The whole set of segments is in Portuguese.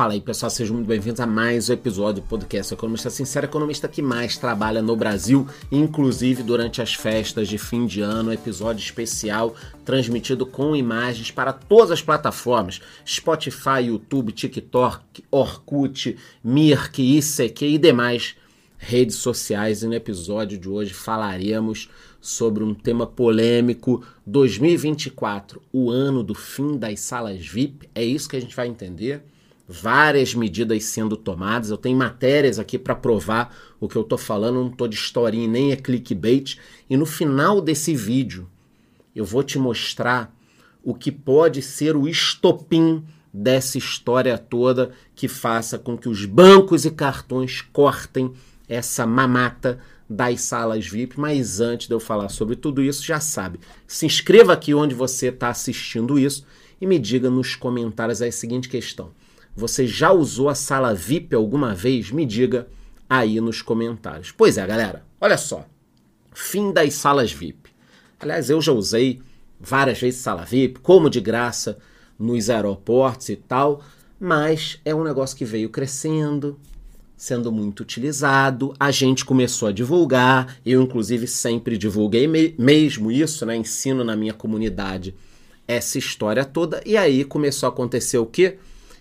Fala aí, pessoal, sejam muito bem-vindos a mais um episódio do podcast Economista Sincero, economista que mais trabalha no Brasil, inclusive durante as festas de fim de ano, episódio especial transmitido com imagens para todas as plataformas: Spotify, YouTube, TikTok, Orkut, Mirk, ICQ e demais redes sociais. E no episódio de hoje falaremos sobre um tema polêmico 2024, o ano do fim das salas VIP. É isso que a gente vai entender várias medidas sendo tomadas. Eu tenho matérias aqui para provar o que eu estou falando, não estou de historinha nem é clickbait. E no final desse vídeo eu vou te mostrar o que pode ser o estopim dessa história toda que faça com que os bancos e cartões cortem essa mamata das salas VIP. Mas antes de eu falar sobre tudo isso, já sabe, se inscreva aqui onde você está assistindo isso e me diga nos comentários a seguinte questão. Você já usou a sala VIP alguma vez? Me diga aí nos comentários. Pois é, galera, olha só. Fim das salas VIP. Aliás, eu já usei várias vezes sala VIP, como de graça nos aeroportos e tal, mas é um negócio que veio crescendo, sendo muito utilizado. A gente começou a divulgar, eu inclusive sempre divulguei me mesmo isso, né? Ensino na minha comunidade essa história toda. E aí começou a acontecer o quê?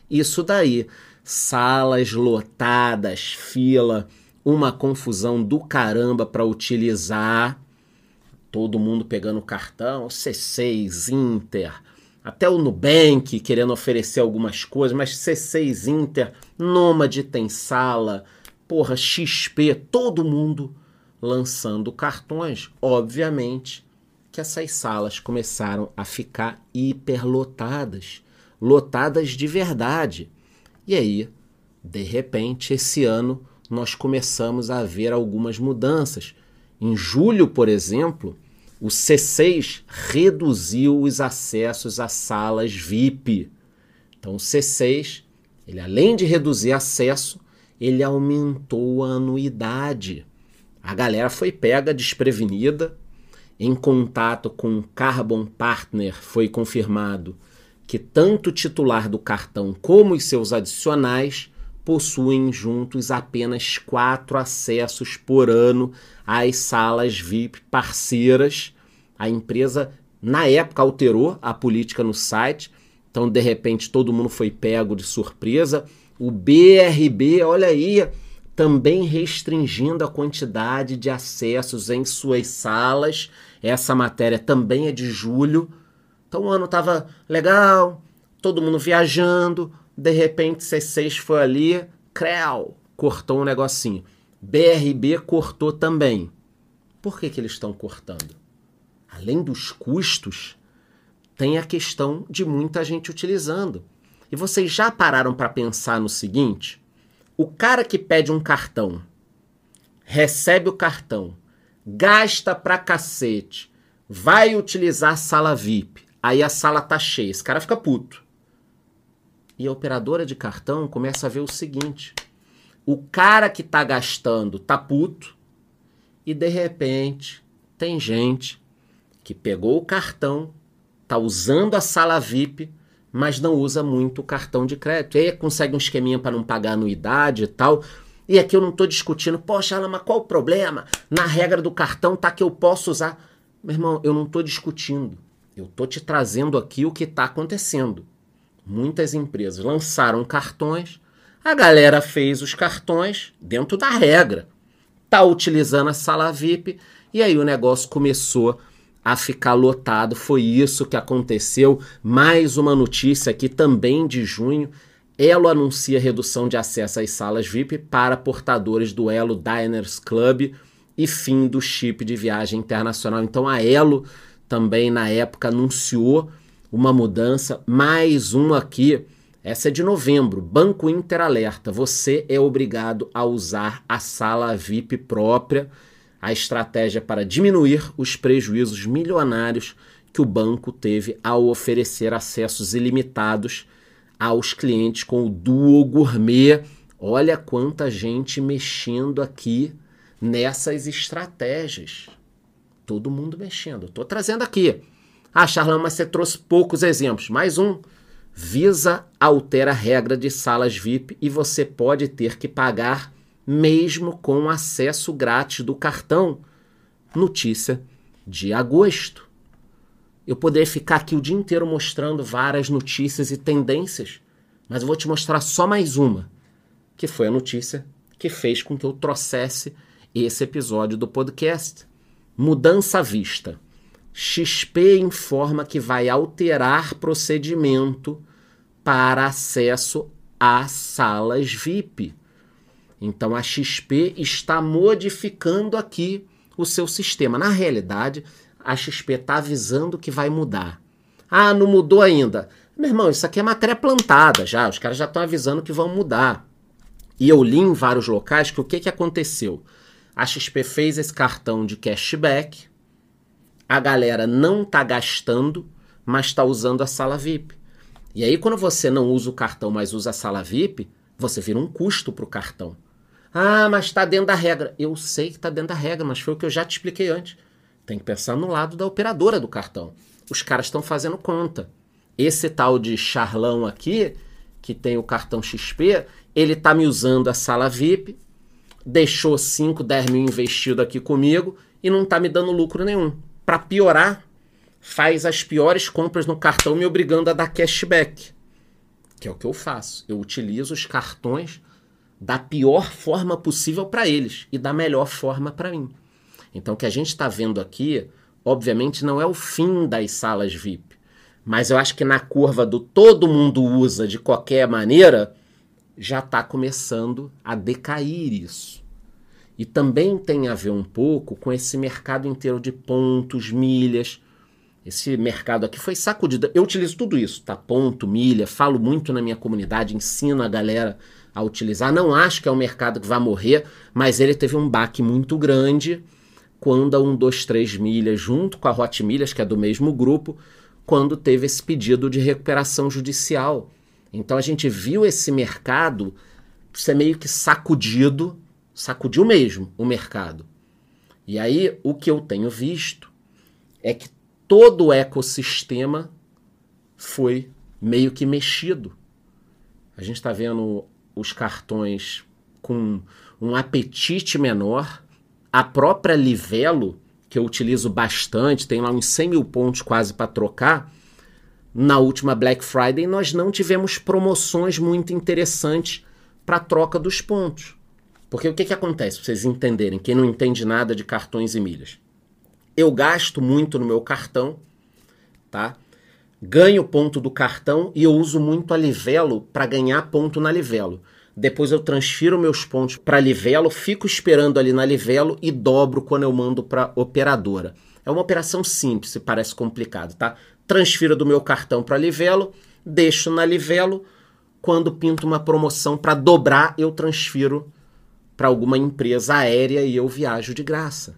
Isso daí, salas lotadas, fila, uma confusão do caramba para utilizar. Todo mundo pegando cartão, C6, Inter, até o Nubank querendo oferecer algumas coisas, mas C6, Inter, Nômade tem sala, porra, XP, todo mundo lançando cartões. Obviamente que essas salas começaram a ficar hiperlotadas lotadas de verdade. E aí, de repente, esse ano nós começamos a ver algumas mudanças. Em julho, por exemplo, o C6 reduziu os acessos a salas VIP. Então, o C6, ele além de reduzir acesso, ele aumentou a anuidade. A galera foi pega desprevenida, em contato com o Carbon Partner foi confirmado que tanto o titular do cartão como os seus adicionais possuem juntos apenas quatro acessos por ano às salas VIP parceiras. A empresa, na época, alterou a política no site, então de repente todo mundo foi pego de surpresa. O BRB, olha aí, também restringindo a quantidade de acessos em suas salas. Essa matéria também é de julho. Então o ano tava legal, todo mundo viajando, de repente C6 foi ali, creu, cortou um negocinho. BRB cortou também. Por que, que eles estão cortando? Além dos custos, tem a questão de muita gente utilizando. E vocês já pararam para pensar no seguinte? O cara que pede um cartão, recebe o cartão, gasta pra cacete, vai utilizar a sala VIP, Aí a sala tá cheia, esse cara fica puto. E a operadora de cartão começa a ver o seguinte: o cara que tá gastando tá puto, e de repente tem gente que pegou o cartão, tá usando a sala VIP, mas não usa muito o cartão de crédito. E aí consegue um esqueminha para não pagar anuidade e tal. E aqui eu não estou discutindo, poxa, Alan, mas qual o problema? Na regra do cartão tá que eu posso usar. Meu irmão, eu não estou discutindo. Eu tô te trazendo aqui o que está acontecendo. Muitas empresas lançaram cartões, a galera fez os cartões dentro da regra. Tá utilizando a sala VIP e aí o negócio começou a ficar lotado. Foi isso que aconteceu. Mais uma notícia aqui também de junho. Elo anuncia redução de acesso às salas VIP para portadores do Elo Diners Club e fim do chip de viagem internacional. Então a Elo também na época anunciou uma mudança, mais um aqui, essa é de novembro, Banco Inter alerta, você é obrigado a usar a sala VIP própria, a estratégia para diminuir os prejuízos milionários que o banco teve ao oferecer acessos ilimitados aos clientes com o Duo Gourmet. Olha quanta gente mexendo aqui nessas estratégias todo mundo mexendo. Estou trazendo aqui. Ah, Charlão, mas você trouxe poucos exemplos. Mais um. Visa altera a regra de salas VIP e você pode ter que pagar mesmo com acesso grátis do cartão. Notícia de agosto. Eu poderia ficar aqui o dia inteiro mostrando várias notícias e tendências, mas eu vou te mostrar só mais uma, que foi a notícia que fez com que eu trouxesse esse episódio do podcast. Mudança à vista. XP informa que vai alterar procedimento para acesso às salas VIP. Então a XP está modificando aqui o seu sistema. Na realidade, a XP está avisando que vai mudar. Ah, não mudou ainda. Meu irmão, isso aqui é matéria plantada já. Os caras já estão avisando que vão mudar. E eu li em vários locais que o que, que aconteceu? A XP fez esse cartão de cashback, a galera não está gastando, mas está usando a sala VIP. E aí, quando você não usa o cartão, mas usa a sala VIP, você vira um custo para o cartão. Ah, mas está dentro da regra. Eu sei que está dentro da regra, mas foi o que eu já te expliquei antes. Tem que pensar no lado da operadora do cartão. Os caras estão fazendo conta. Esse tal de charlão aqui, que tem o cartão XP, ele está me usando a sala VIP, deixou 5, 10 mil investido aqui comigo e não está me dando lucro nenhum. Para piorar, faz as piores compras no cartão me obrigando a dar cashback. Que é o que eu faço. Eu utilizo os cartões da pior forma possível para eles e da melhor forma para mim. Então, o que a gente está vendo aqui, obviamente, não é o fim das salas VIP, mas eu acho que na curva do todo mundo usa de qualquer maneira, já está começando a decair isso. E também tem a ver um pouco com esse mercado inteiro de pontos, milhas. Esse mercado aqui foi sacudido. Eu utilizo tudo isso, tá? Ponto, milha, falo muito na minha comunidade, ensino a galera a utilizar. Não acho que é um mercado que vai morrer, mas ele teve um baque muito grande quando a 123 Milhas, junto com a Hot Milhas, que é do mesmo grupo, quando teve esse pedido de recuperação judicial. Então a gente viu esse mercado ser meio que sacudido, sacudiu mesmo o mercado. E aí o que eu tenho visto é que todo o ecossistema foi meio que mexido. A gente está vendo os cartões com um apetite menor. A própria Livelo, que eu utilizo bastante, tem lá uns 100 mil pontos quase para trocar. Na última Black Friday, nós não tivemos promoções muito interessantes para troca dos pontos. Porque o que, que acontece, vocês entenderem, quem não entende nada de cartões e milhas? Eu gasto muito no meu cartão, tá? ganho ponto do cartão e eu uso muito a Livelo para ganhar ponto na Livelo. Depois eu transfiro meus pontos para Livelo, fico esperando ali na Livelo e dobro quando eu mando para operadora. É uma operação simples, parece complicado, tá? Transfiro do meu cartão para Livelo, deixo na Livelo, quando pinto uma promoção para dobrar, eu transfiro para alguma empresa aérea e eu viajo de graça.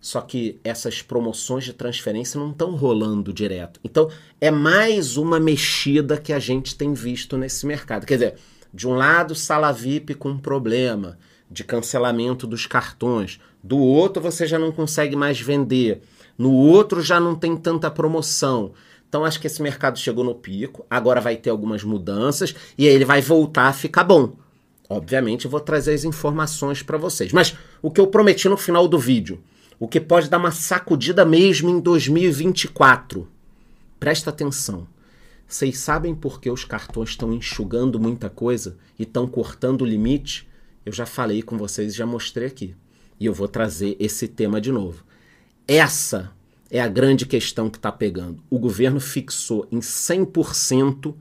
Só que essas promoções de transferência não estão rolando direto. Então, é mais uma mexida que a gente tem visto nesse mercado. Quer dizer, de um lado, sala VIP com problema de cancelamento dos cartões. Do outro, você já não consegue mais vender. No outro, já não tem tanta promoção. Então, acho que esse mercado chegou no pico. Agora vai ter algumas mudanças e aí ele vai voltar a ficar bom. Obviamente, eu vou trazer as informações para vocês. Mas o que eu prometi no final do vídeo o que pode dar uma sacudida mesmo em 2024. Presta atenção. Vocês sabem por que os cartões estão enxugando muita coisa e estão cortando o limite? Eu já falei com vocês e já mostrei aqui. E eu vou trazer esse tema de novo. Essa é a grande questão que está pegando. O governo fixou em 100%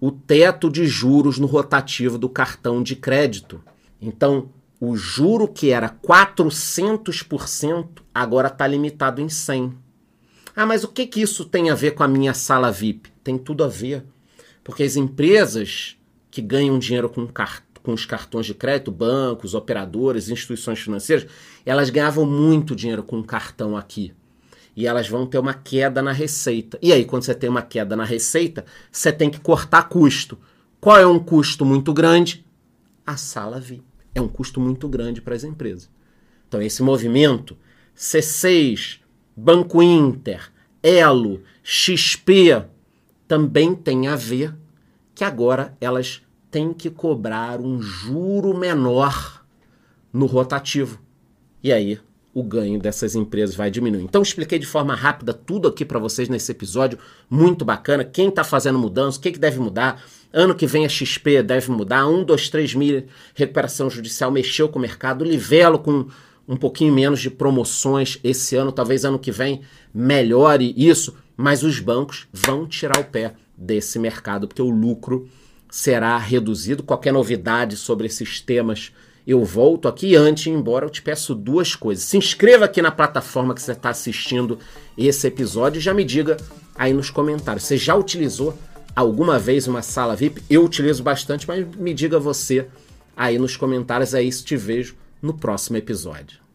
o teto de juros no rotativo do cartão de crédito. Então, o juro que era 400% agora está limitado em 100. Ah, mas o que, que isso tem a ver com a minha sala VIP? Tem tudo a ver. Porque as empresas que ganham dinheiro com, com os cartões de crédito, bancos, operadores, instituições financeiras, elas ganhavam muito dinheiro com cartão aqui. E elas vão ter uma queda na receita. E aí, quando você tem uma queda na receita, você tem que cortar custo. Qual é um custo muito grande? A sala VIP é um custo muito grande para as empresas. Então, esse movimento, C6, Banco Inter, Elo, XP, também tem a ver que agora elas têm que cobrar um juro menor no rotativo. E aí o ganho dessas empresas vai diminuir. Então expliquei de forma rápida tudo aqui para vocês nesse episódio, muito bacana. Quem está fazendo mudança, o que, que deve mudar. Ano que vem a XP deve mudar. 1, 2, 3 mil recuperação judicial mexeu com o mercado. Livelo com um pouquinho menos de promoções esse ano, talvez ano que vem melhore isso, mas os bancos vão tirar o pé desse mercado, porque o lucro será reduzido. Qualquer novidade sobre esses temas eu volto aqui antes, embora eu te peço duas coisas. Se inscreva aqui na plataforma que você está assistindo esse episódio e já me diga aí nos comentários. Você já utilizou alguma vez uma sala VIP? Eu utilizo bastante, mas me diga você aí nos comentários aí se te vejo no próximo episódio.